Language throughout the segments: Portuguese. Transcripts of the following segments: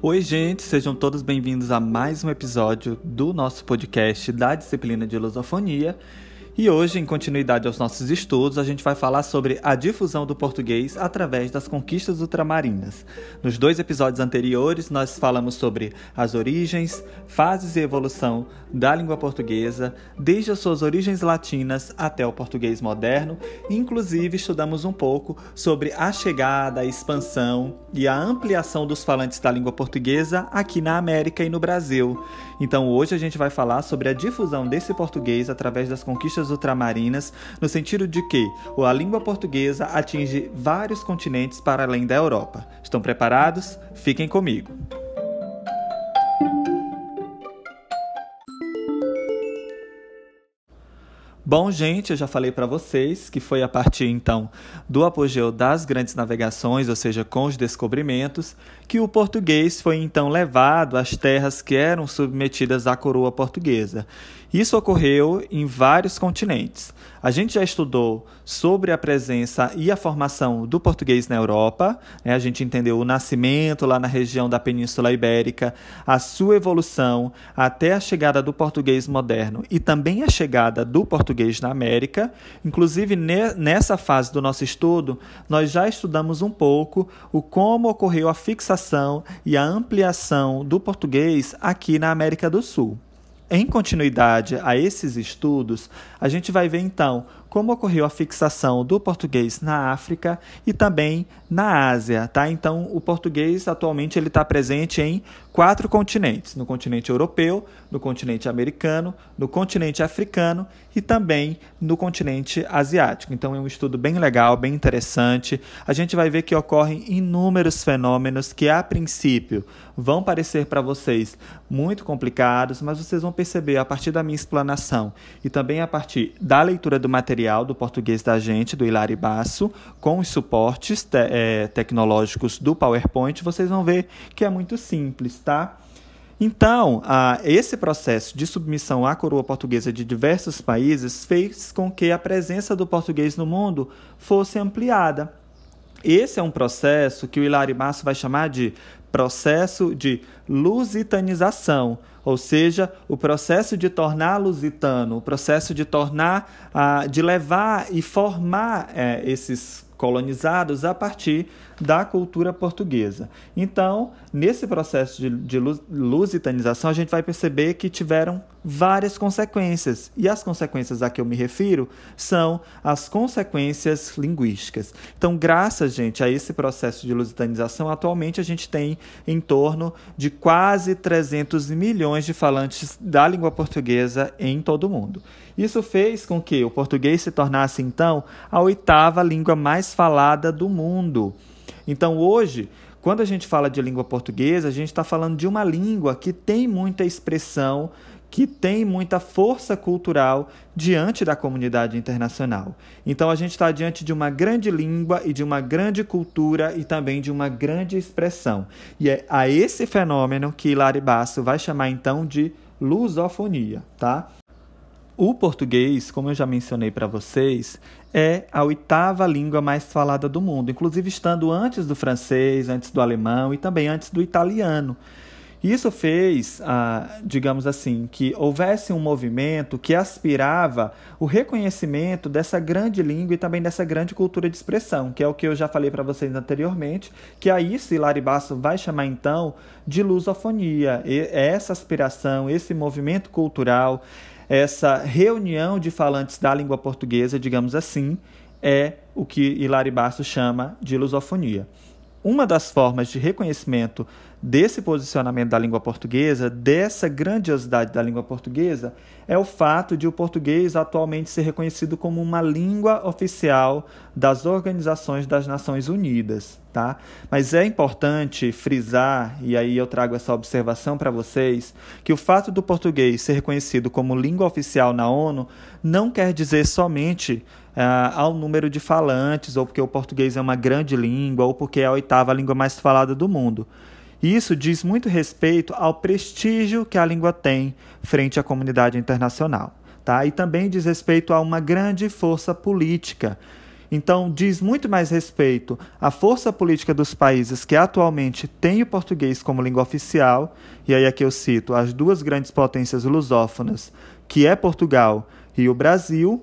Oi, gente, sejam todos bem-vindos a mais um episódio do nosso podcast da disciplina de lusofonia. E hoje, em continuidade aos nossos estudos, a gente vai falar sobre a difusão do português através das conquistas ultramarinas. Nos dois episódios anteriores, nós falamos sobre as origens, fases e evolução da língua portuguesa, desde as suas origens latinas até o português moderno. Inclusive, estudamos um pouco sobre a chegada, a expansão e a ampliação dos falantes da língua portuguesa aqui na América e no Brasil. Então, hoje a gente vai falar sobre a difusão desse português através das conquistas ultramarinas, no sentido de que a língua portuguesa atinge vários continentes para além da Europa. Estão preparados? Fiquem comigo! Bom, gente, eu já falei para vocês que foi a partir então do apogeu das grandes navegações, ou seja, com os descobrimentos, que o português foi então levado às terras que eram submetidas à coroa portuguesa. Isso ocorreu em vários continentes. A gente já estudou sobre a presença e a formação do português na Europa, né? a gente entendeu o nascimento lá na região da Península Ibérica, a sua evolução até a chegada do português moderno e também a chegada do português na América. Inclusive, nessa fase do nosso estudo, nós já estudamos um pouco o como ocorreu a fixação e a ampliação do português aqui na América do Sul. Em continuidade a esses estudos, a gente vai ver então como ocorreu a fixação do português na África e também na Ásia, tá? Então, o português atualmente ele está presente em quatro continentes: no continente europeu, no continente americano, no continente africano e também no continente asiático. Então, é um estudo bem legal, bem interessante. A gente vai ver que ocorrem inúmeros fenômenos que, a princípio, vão parecer para vocês muito complicados, mas vocês vão perceber a partir da minha explanação e também a partir da leitura do material do português da gente, do Hilari Basso, com os suportes te é, tecnológicos do PowerPoint, vocês vão ver que é muito simples, tá? Então, esse processo de submissão à coroa portuguesa de diversos países fez com que a presença do português no mundo fosse ampliada. Esse é um processo que o Hilari Basso vai chamar de processo de lusitanização, ou seja, o processo de tornar lusitano, o processo de tornar, uh, de levar e formar uh, esses colonizados a partir da cultura portuguesa. Então, nesse processo de, de lusitanização, a gente vai perceber que tiveram várias consequências. E as consequências a que eu me refiro são as consequências linguísticas. Então, graças, gente, a esse processo de lusitanização, atualmente a gente tem em torno de quase 300 milhões de falantes da língua portuguesa em todo o mundo. Isso fez com que o português se tornasse, então, a oitava língua mais falada do mundo. Então, hoje, quando a gente fala de língua portuguesa, a gente está falando de uma língua que tem muita expressão, que tem muita força cultural diante da comunidade internacional. Então, a gente está diante de uma grande língua e de uma grande cultura e também de uma grande expressão. E é a esse fenômeno que Hilari Basso vai chamar então de lusofonia, tá? O português, como eu já mencionei para vocês, é a oitava língua mais falada do mundo, inclusive estando antes do francês, antes do alemão e também antes do italiano. Isso fez, ah, digamos assim, que houvesse um movimento que aspirava o reconhecimento dessa grande língua e também dessa grande cultura de expressão, que é o que eu já falei para vocês anteriormente, que aí Hilari Basso vai chamar então de lusofonia. E essa aspiração, esse movimento cultural, essa reunião de falantes da língua portuguesa, digamos assim, é o que Hilari Basso chama de lusofonia. Uma das formas de reconhecimento desse posicionamento da língua portuguesa, dessa grandiosidade da língua portuguesa, é o fato de o português atualmente ser reconhecido como uma língua oficial das organizações das Nações Unidas, tá? Mas é importante frisar, e aí eu trago essa observação para vocês, que o fato do português ser reconhecido como língua oficial na ONU não quer dizer somente uh, ao número de falantes, ou porque o português é uma grande língua, ou porque é a oitava língua mais falada do mundo. Isso diz muito respeito ao prestígio que a língua tem frente à comunidade internacional. Tá? E também diz respeito a uma grande força política. Então, diz muito mais respeito à força política dos países que atualmente têm o português como língua oficial, e aí aqui eu cito as duas grandes potências lusófonas, que é Portugal e o Brasil.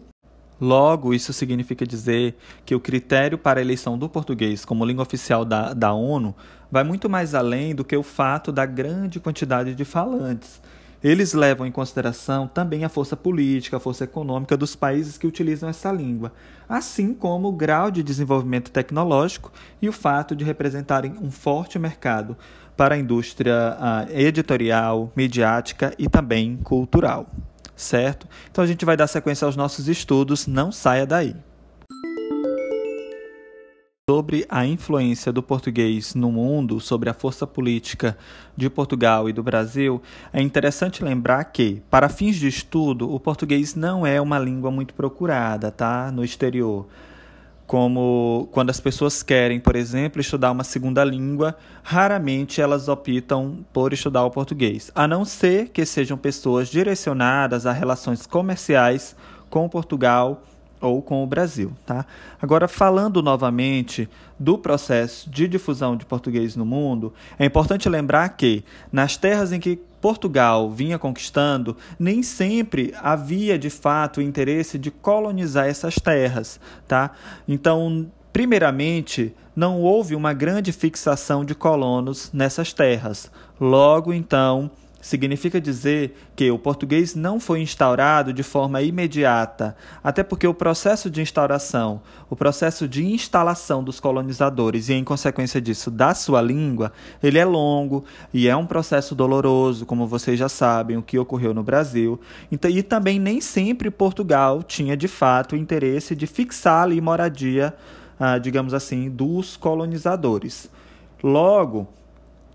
Logo, isso significa dizer que o critério para a eleição do português como língua oficial da, da ONU vai muito mais além do que o fato da grande quantidade de falantes eles levam em consideração também a força política, a força econômica dos países que utilizam essa língua, assim como o grau de desenvolvimento tecnológico e o fato de representarem um forte mercado para a indústria uh, editorial, mediática e também cultural. Certo? Então a gente vai dar sequência aos nossos estudos, não saia daí sobre a influência do português no mundo, sobre a força política de Portugal e do Brasil, é interessante lembrar que, para fins de estudo, o português não é uma língua muito procurada, tá, no exterior. Como quando as pessoas querem, por exemplo, estudar uma segunda língua, raramente elas optam por estudar o português, a não ser que sejam pessoas direcionadas a relações comerciais com Portugal ou com o Brasil, tá? Agora falando novamente do processo de difusão de português no mundo, é importante lembrar que nas terras em que Portugal vinha conquistando, nem sempre havia de fato o interesse de colonizar essas terras, tá? Então, primeiramente, não houve uma grande fixação de colonos nessas terras. Logo, então, significa dizer que o português não foi instaurado de forma imediata, até porque o processo de instauração, o processo de instalação dos colonizadores e, em consequência disso, da sua língua, ele é longo e é um processo doloroso, como vocês já sabem, o que ocorreu no Brasil. Então, e também nem sempre Portugal tinha, de fato, o interesse de fixar ali moradia, ah, digamos assim, dos colonizadores. Logo,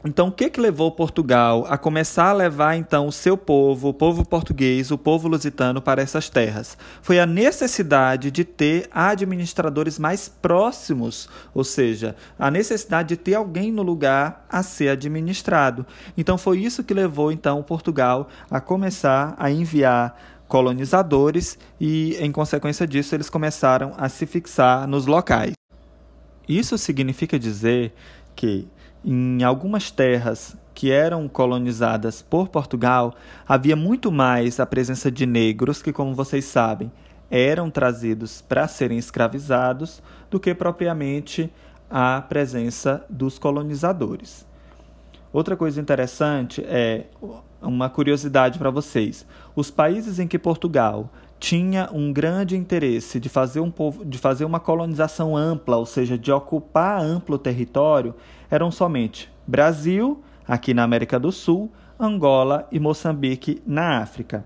então, o que, que levou Portugal a começar a levar então o seu povo, o povo português, o povo lusitano para essas terras? Foi a necessidade de ter administradores mais próximos, ou seja, a necessidade de ter alguém no lugar a ser administrado. Então, foi isso que levou então Portugal a começar a enviar colonizadores e, em consequência disso, eles começaram a se fixar nos locais. Isso significa dizer que em algumas terras que eram colonizadas por Portugal, havia muito mais a presença de negros que, como vocês sabem, eram trazidos para serem escravizados do que propriamente a presença dos colonizadores. Outra coisa interessante é uma curiosidade para vocês. Os países em que Portugal tinha um grande interesse de fazer, um povo, de fazer uma colonização ampla, ou seja, de ocupar amplo território, eram somente Brasil, aqui na América do Sul, Angola e Moçambique, na África.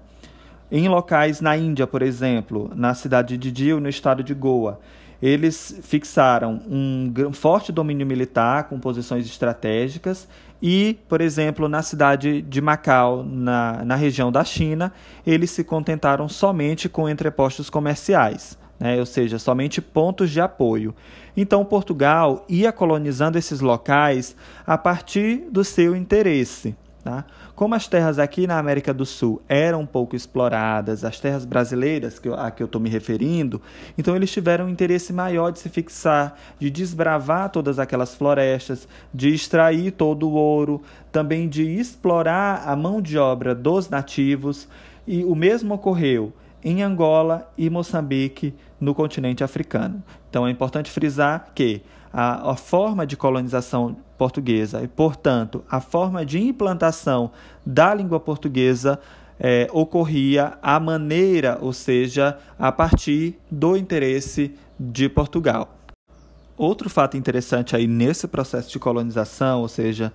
Em locais na Índia, por exemplo, na cidade de Dio, no estado de Goa, eles fixaram um forte domínio militar com posições estratégicas e, por exemplo, na cidade de Macau, na, na região da China, eles se contentaram somente com entrepostos comerciais, né? ou seja, somente pontos de apoio. Então, Portugal ia colonizando esses locais a partir do seu interesse. Tá? Como as terras aqui na América do Sul eram pouco exploradas, as terras brasileiras que eu, a que eu estou me referindo, então eles tiveram um interesse maior de se fixar, de desbravar todas aquelas florestas, de extrair todo o ouro, também de explorar a mão de obra dos nativos. E o mesmo ocorreu em Angola e Moçambique, no continente africano. Então é importante frisar que a, a forma de colonização portuguesa e, portanto, a forma de implantação da língua portuguesa é, ocorria à maneira, ou seja, a partir do interesse de Portugal. Outro fato interessante aí nesse processo de colonização, ou seja,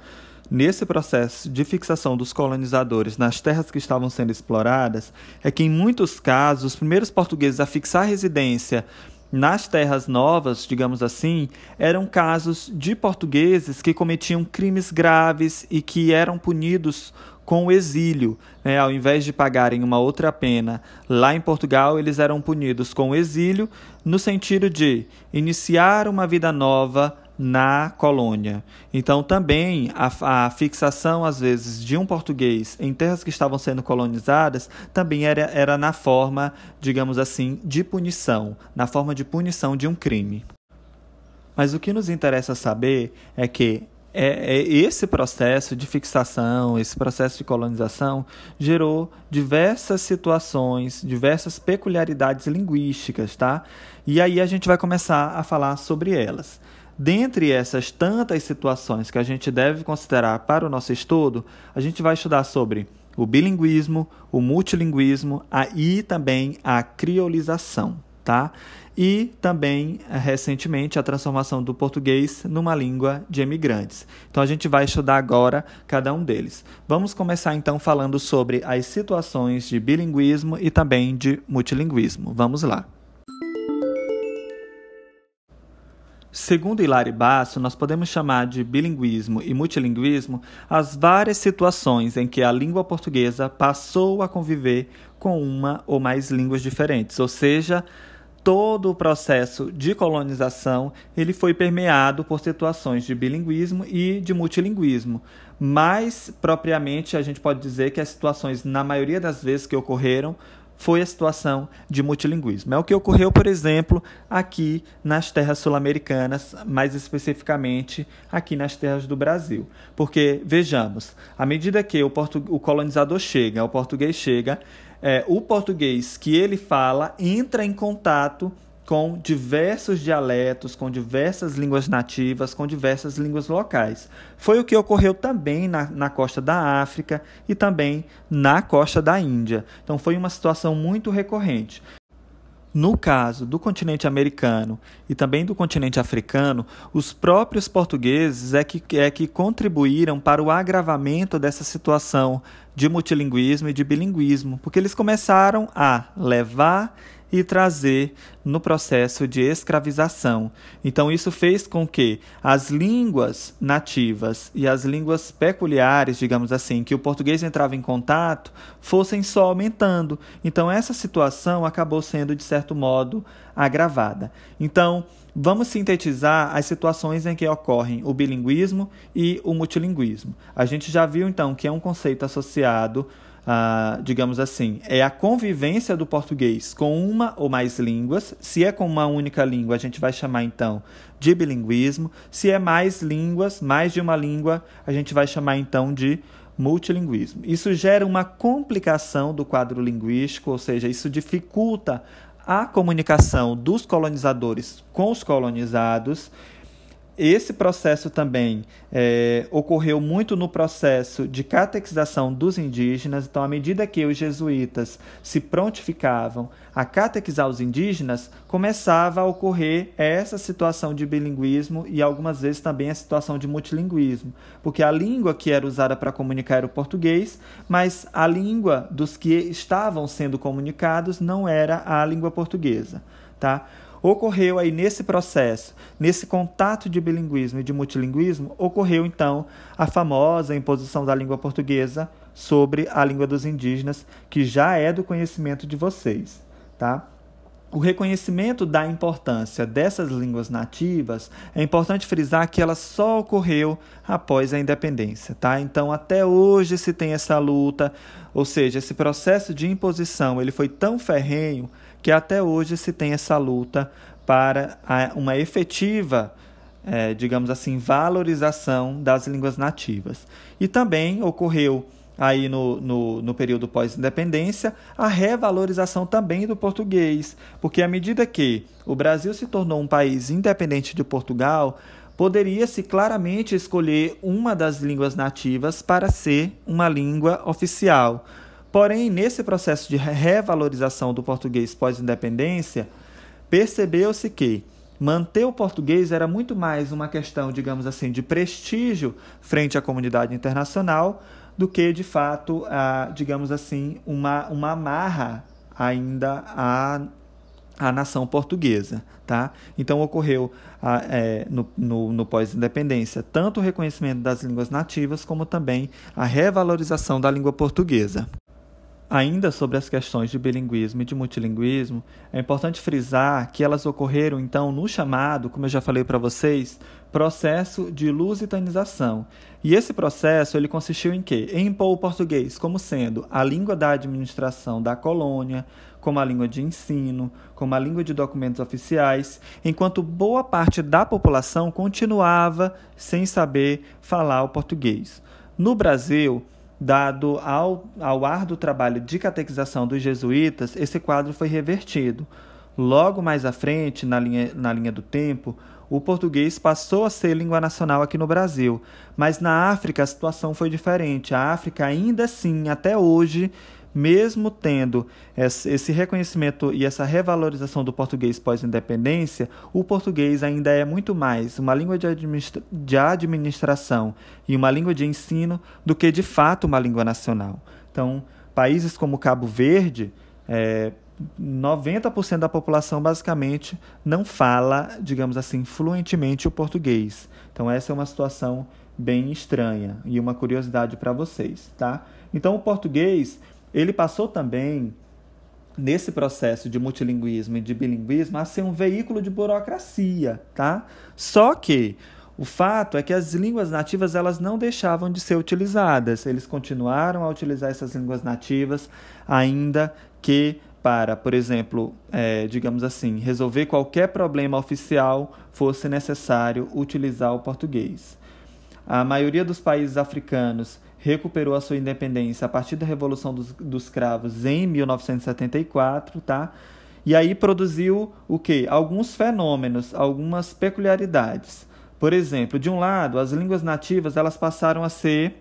nesse processo de fixação dos colonizadores nas terras que estavam sendo exploradas, é que em muitos casos os primeiros portugueses a fixar residência nas terras novas, digamos assim, eram casos de portugueses que cometiam crimes graves e que eram punidos com o exílio. Né? Ao invés de pagarem uma outra pena lá em Portugal, eles eram punidos com o exílio, no sentido de iniciar uma vida nova na colônia. Então, também a, a, fixação, às vezes, de um português em terras que estavam sendo colonizadas também era, era na forma, digamos assim, de punição, na forma de punição de um crime. Mas o que nos interessa saber é que é, é, esse processo de fixação, esse processo de colonização, gerou diversas situações, diversas peculiaridades linguísticas, tá? E aí a gente vai começar a falar sobre elas. Dentre essas tantas situações que a gente deve considerar para o nosso estudo, a gente vai estudar sobre o bilinguismo, o multilinguismo e também a criolização, tá? e também, eh, recentemente, a transformação do português numa língua de emigrantes. Então, a gente vai estudar agora cada um deles. Vamos começar então falando sobre as situações de bilinguismo e também de multilinguismo. Vamos lá. Segundo Hilary Basso, nós podemos chamar de bilinguismo e multilinguismo as várias situações em que a língua portuguesa passou a conviver com uma ou mais línguas diferentes, ou seja, todo o processo de colonização ele foi permeado por situações de bilinguismo e de multilinguismo. Mais propriamente, a gente pode dizer que as situações, na maioria das vezes que ocorreram, foi a situação de multilinguismo. É o que ocorreu, por exemplo, aqui nas terras sul-americanas, mais especificamente aqui nas terras do Brasil. Porque, vejamos, à medida que o, o colonizador chega, o português chega, é, o português que ele fala entra em contato com diversos dialetos, com diversas línguas nativas, com diversas línguas locais. Foi o que ocorreu também na, na costa da África e também na costa da Índia. Então foi uma situação muito recorrente. No caso do continente americano e também do continente africano, os próprios portugueses é que, é que contribuíram para o agravamento dessa situação de multilinguismo e de bilinguismo, porque eles começaram a levar e trazer no processo de escravização. Então, isso fez com que as línguas nativas e as línguas peculiares, digamos assim, que o português entrava em contato, fossem só aumentando. Então, essa situação acabou sendo, de certo modo, agravada. Então, vamos sintetizar as situações em que ocorrem o bilinguismo e o multilinguismo. A gente já viu, então, que é um conceito associado ah, digamos assim, é a convivência do português com uma ou mais línguas. Se é com uma única língua, a gente vai chamar então de bilinguismo. Se é mais línguas, mais de uma língua, a gente vai chamar então de multilinguismo. Isso gera uma complicação do quadro linguístico, ou seja, isso dificulta a comunicação dos colonizadores com os colonizados esse processo também é, ocorreu muito no processo de catequização dos indígenas. Então, à medida que os jesuítas se prontificavam a catequizar os indígenas, começava a ocorrer essa situação de bilinguismo e algumas vezes também a situação de multilinguismo, porque a língua que era usada para comunicar era o português, mas a língua dos que estavam sendo comunicados não era a língua portuguesa, tá? Ocorreu aí nesse processo, nesse contato de bilinguismo e de multilinguismo, ocorreu então a famosa imposição da língua portuguesa sobre a língua dos indígenas, que já é do conhecimento de vocês, tá? O reconhecimento da importância dessas línguas nativas é importante frisar que ela só ocorreu após a independência, tá? Então até hoje se tem essa luta, ou seja, esse processo de imposição, ele foi tão ferrenho que até hoje se tem essa luta para uma efetiva, é, digamos assim, valorização das línguas nativas. E também ocorreu aí no, no, no período pós-independência, a revalorização também do português, porque à medida que o Brasil se tornou um país independente de Portugal, poderia-se claramente escolher uma das línguas nativas para ser uma língua oficial. Porém, nesse processo de revalorização do português pós-independência, percebeu-se que manter o português era muito mais uma questão, digamos assim, de prestígio frente à comunidade internacional do que, de fato, a, digamos assim, uma, uma amarra ainda à, à nação portuguesa. Tá? Então, ocorreu a, é, no, no, no pós-independência tanto o reconhecimento das línguas nativas como também a revalorização da língua portuguesa. Ainda sobre as questões de bilinguismo e de multilinguismo, é importante frisar que elas ocorreram então no chamado, como eu já falei para vocês, processo de lusitanização. E esse processo ele consistiu em quê? Em impor o português como sendo a língua da administração da colônia, como a língua de ensino, como a língua de documentos oficiais, enquanto boa parte da população continuava sem saber falar o português. No Brasil, Dado ao, ao árduo trabalho de catequização dos jesuítas, esse quadro foi revertido. Logo mais à frente, na linha, na linha do tempo, o português passou a ser língua nacional aqui no Brasil. Mas na África a situação foi diferente. A África, ainda assim, até hoje, mesmo tendo esse reconhecimento e essa revalorização do português pós-independência, o português ainda é muito mais uma língua de, administra de administração e uma língua de ensino do que de fato uma língua nacional. Então, países como Cabo Verde, é, 90% da população basicamente não fala, digamos assim, fluentemente o português. Então essa é uma situação bem estranha e uma curiosidade para vocês, tá? Então o português ele passou também, nesse processo de multilinguismo e de bilinguismo, a ser um veículo de burocracia, tá? Só que o fato é que as línguas nativas elas não deixavam de ser utilizadas. Eles continuaram a utilizar essas línguas nativas, ainda que para, por exemplo, é, digamos assim, resolver qualquer problema oficial fosse necessário utilizar o português. A maioria dos países africanos recuperou a sua independência a partir da Revolução dos, dos Cravos em 1974, tá? E aí produziu o quê? Alguns fenômenos, algumas peculiaridades. Por exemplo, de um lado, as línguas nativas elas passaram a ser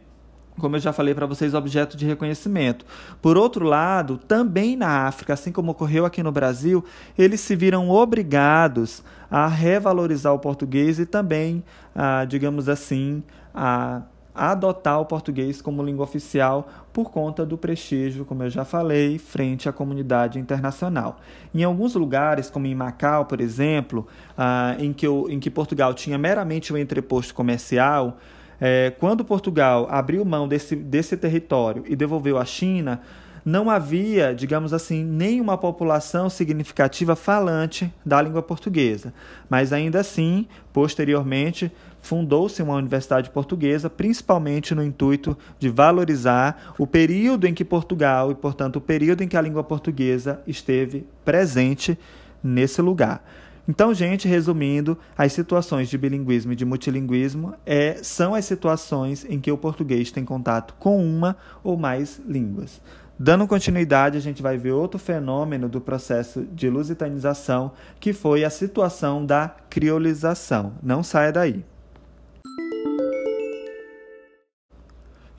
como eu já falei para vocês, objeto de reconhecimento. Por outro lado, também na África, assim como ocorreu aqui no Brasil, eles se viram obrigados a revalorizar o português e também, a, digamos assim, a adotar o português como língua oficial por conta do prestígio, como eu já falei, frente à comunidade internacional. Em alguns lugares, como em Macau, por exemplo, ah, em, que em que Portugal tinha meramente um entreposto comercial, é, quando Portugal abriu mão desse, desse território e devolveu à China, não havia, digamos assim, nenhuma população significativa falante da língua portuguesa. Mas ainda assim, posteriormente, fundou-se uma universidade portuguesa, principalmente no intuito de valorizar o período em que Portugal e, portanto, o período em que a língua portuguesa esteve presente nesse lugar. Então, gente, resumindo, as situações de bilinguismo e de multilinguismo é, são as situações em que o português tem contato com uma ou mais línguas. Dando continuidade, a gente vai ver outro fenômeno do processo de lusitanização, que foi a situação da criolização. Não saia daí.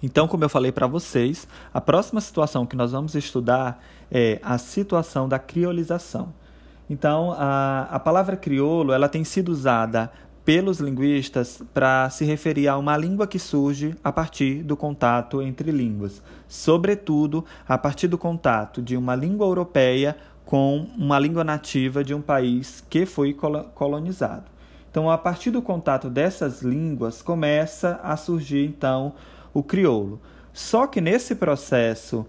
Então, como eu falei para vocês, a próxima situação que nós vamos estudar é a situação da criolização. Então, a, a palavra crioulo ela tem sido usada pelos linguistas para se referir a uma língua que surge a partir do contato entre línguas, sobretudo a partir do contato de uma língua europeia com uma língua nativa de um país que foi colonizado. Então, a partir do contato dessas línguas, começa a surgir então o crioulo. Só que nesse processo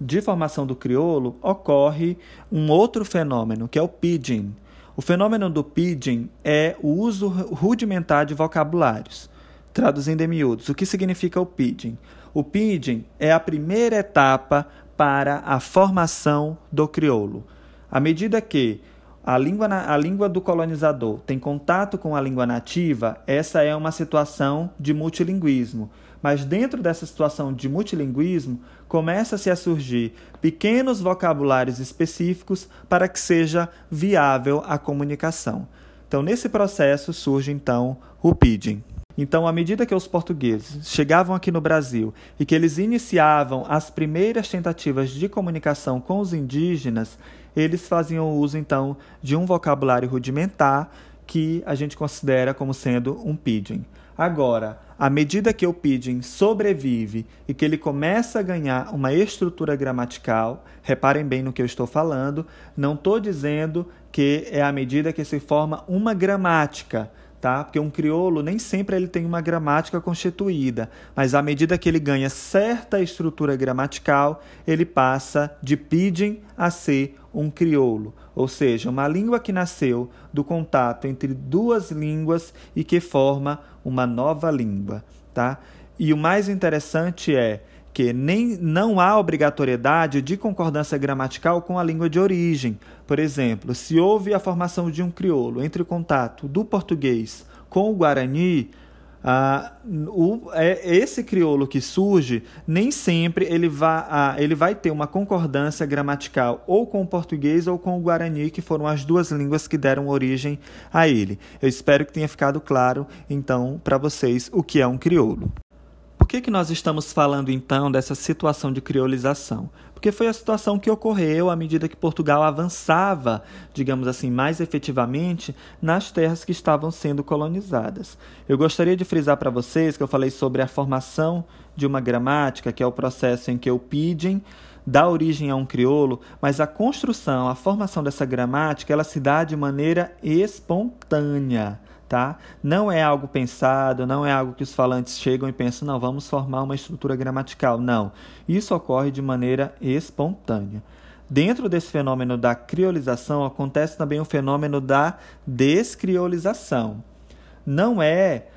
de formação do crioulo ocorre um outro fenômeno, que é o pidgin. O fenômeno do pidgin é o uso rudimentar de vocabulários. Traduzindo em miúdos, o que significa o pidgin? O pidgin é a primeira etapa para a formação do crioulo. À medida que a língua, a língua do colonizador tem contato com a língua nativa, essa é uma situação de multilinguismo. Mas dentro dessa situação de multilinguismo, começa-se a surgir pequenos vocabulários específicos para que seja viável a comunicação. Então, nesse processo surge então o pidgin. Então, à medida que os portugueses chegavam aqui no Brasil e que eles iniciavam as primeiras tentativas de comunicação com os indígenas, eles faziam uso então de um vocabulário rudimentar que a gente considera como sendo um pidgin. Agora, à medida que o pidgin sobrevive e que ele começa a ganhar uma estrutura gramatical, reparem bem no que eu estou falando, não estou dizendo que é à medida que se forma uma gramática, tá? Porque um crioulo nem sempre ele tem uma gramática constituída, mas à medida que ele ganha certa estrutura gramatical, ele passa de pidgin a ser um crioulo, ou seja, uma língua que nasceu do contato entre duas línguas e que forma uma nova língua, tá? E o mais interessante é que nem, não há obrigatoriedade de concordância gramatical com a língua de origem. Por exemplo, se houve a formação de um crioulo entre o contato do português com o guarani, ah, o, é, esse crioulo que surge, nem sempre ele vai, ah, ele vai ter uma concordância gramatical ou com o português ou com o guarani, que foram as duas línguas que deram origem a ele. Eu espero que tenha ficado claro, então, para vocês o que é um crioulo que, que nós estamos falando então dessa situação de criolização? Porque foi a situação que ocorreu à medida que Portugal avançava, digamos assim, mais efetivamente nas terras que estavam sendo colonizadas. Eu gostaria de frisar para vocês que eu falei sobre a formação de uma gramática, que é o processo em que o pidgin dá origem a um crioulo, mas a construção, a formação dessa gramática, ela se dá de maneira espontânea tá? Não é algo pensado, não é algo que os falantes chegam e pensam, não, vamos formar uma estrutura gramatical. Não. Isso ocorre de maneira espontânea. Dentro desse fenômeno da criolização acontece também o fenômeno da descriolização. Não é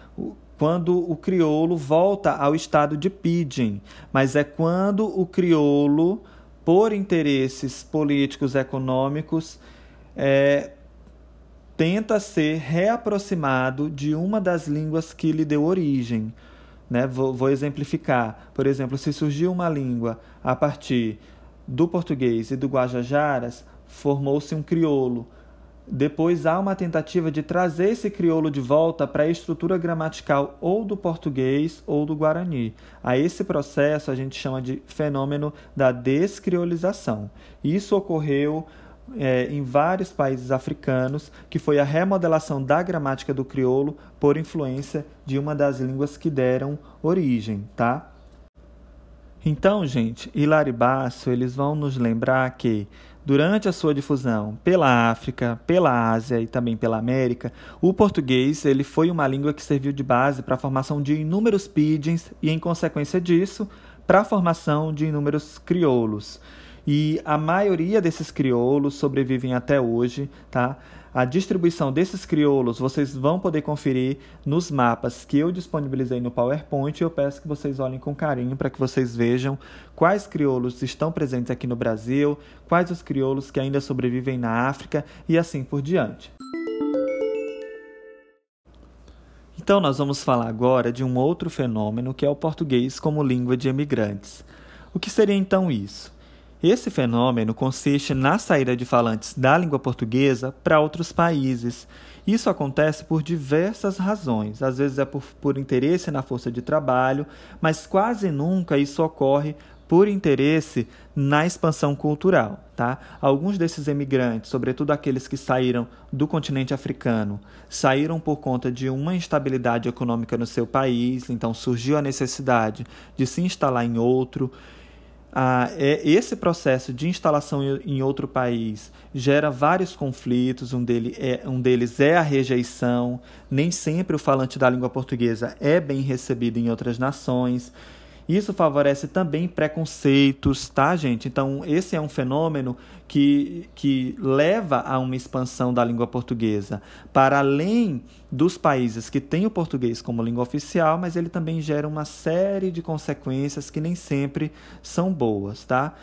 quando o crioulo volta ao estado de pidgin, mas é quando o crioulo, por interesses políticos econômicos, é, tenta ser reaproximado de uma das línguas que lhe deu origem. Né? Vou, vou exemplificar. Por exemplo, se surgiu uma língua a partir do português e do guajajaras, formou-se um crioulo. Depois há uma tentativa de trazer esse crioulo de volta para a estrutura gramatical ou do português ou do guarani. A esse processo a gente chama de fenômeno da descriolização. Isso ocorreu é, em vários países africanos, que foi a remodelação da gramática do crioulo por influência de uma das línguas que deram origem, tá? Então, gente, Hilary Basso, eles vão nos lembrar que durante a sua difusão pela África, pela Ásia e também pela América, o português ele foi uma língua que serviu de base para a formação de inúmeros pidgins e, em consequência disso, para a formação de inúmeros crioulos. E a maioria desses crioulos sobrevivem até hoje, tá? A distribuição desses crioulos vocês vão poder conferir nos mapas que eu disponibilizei no PowerPoint. Eu peço que vocês olhem com carinho para que vocês vejam quais crioulos estão presentes aqui no Brasil, quais os crioulos que ainda sobrevivem na África e assim por diante. Então, nós vamos falar agora de um outro fenômeno que é o português como língua de emigrantes. O que seria então isso? Esse fenômeno consiste na saída de falantes da língua portuguesa para outros países. Isso acontece por diversas razões. Às vezes é por, por interesse na força de trabalho, mas quase nunca isso ocorre por interesse na expansão cultural. Tá? Alguns desses emigrantes, sobretudo aqueles que saíram do continente africano, saíram por conta de uma instabilidade econômica no seu país, então surgiu a necessidade de se instalar em outro ah, é, esse processo de instalação em outro país gera vários conflitos. Um, dele é, um deles é a rejeição. Nem sempre o falante da língua portuguesa é bem recebido em outras nações. Isso favorece também preconceitos, tá, gente? Então, esse é um fenômeno que, que leva a uma expansão da língua portuguesa para além dos países que têm o português como língua oficial, mas ele também gera uma série de consequências que nem sempre são boas, tá?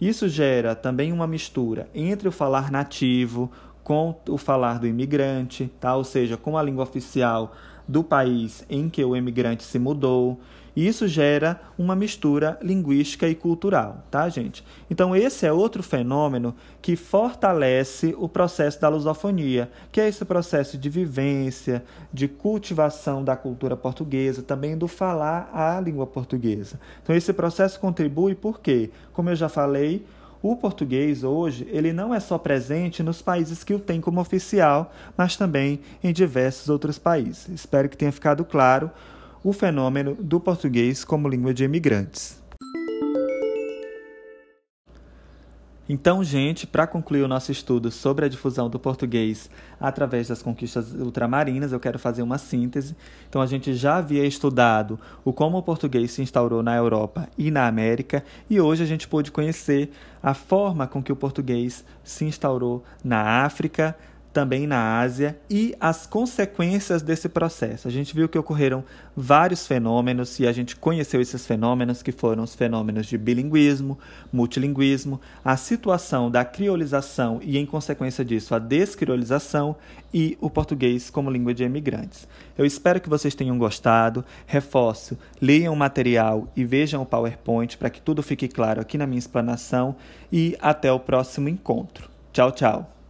Isso gera também uma mistura entre o falar nativo com o falar do imigrante, tá? Ou seja, com a língua oficial do país em que o imigrante se mudou. E isso gera uma mistura linguística e cultural, tá, gente? Então, esse é outro fenômeno que fortalece o processo da lusofonia, que é esse processo de vivência, de cultivação da cultura portuguesa, também do falar a língua portuguesa. Então, esse processo contribui porque, como eu já falei, o português hoje, ele não é só presente nos países que o têm como oficial, mas também em diversos outros países. Espero que tenha ficado claro o fenômeno do português como língua de imigrantes. Então, gente, para concluir o nosso estudo sobre a difusão do português através das conquistas ultramarinas, eu quero fazer uma síntese. Então, a gente já havia estudado o como o português se instaurou na Europa e na América, e hoje a gente pôde conhecer a forma com que o português se instaurou na África, também na Ásia e as consequências desse processo. A gente viu que ocorreram vários fenômenos e a gente conheceu esses fenômenos, que foram os fenômenos de bilinguismo, multilinguismo, a situação da criolização e, em consequência disso, a descriolização e o português como língua de imigrantes. Eu espero que vocês tenham gostado. Reforço, leiam o material e vejam o PowerPoint para que tudo fique claro aqui na minha explanação e até o próximo encontro. Tchau, tchau.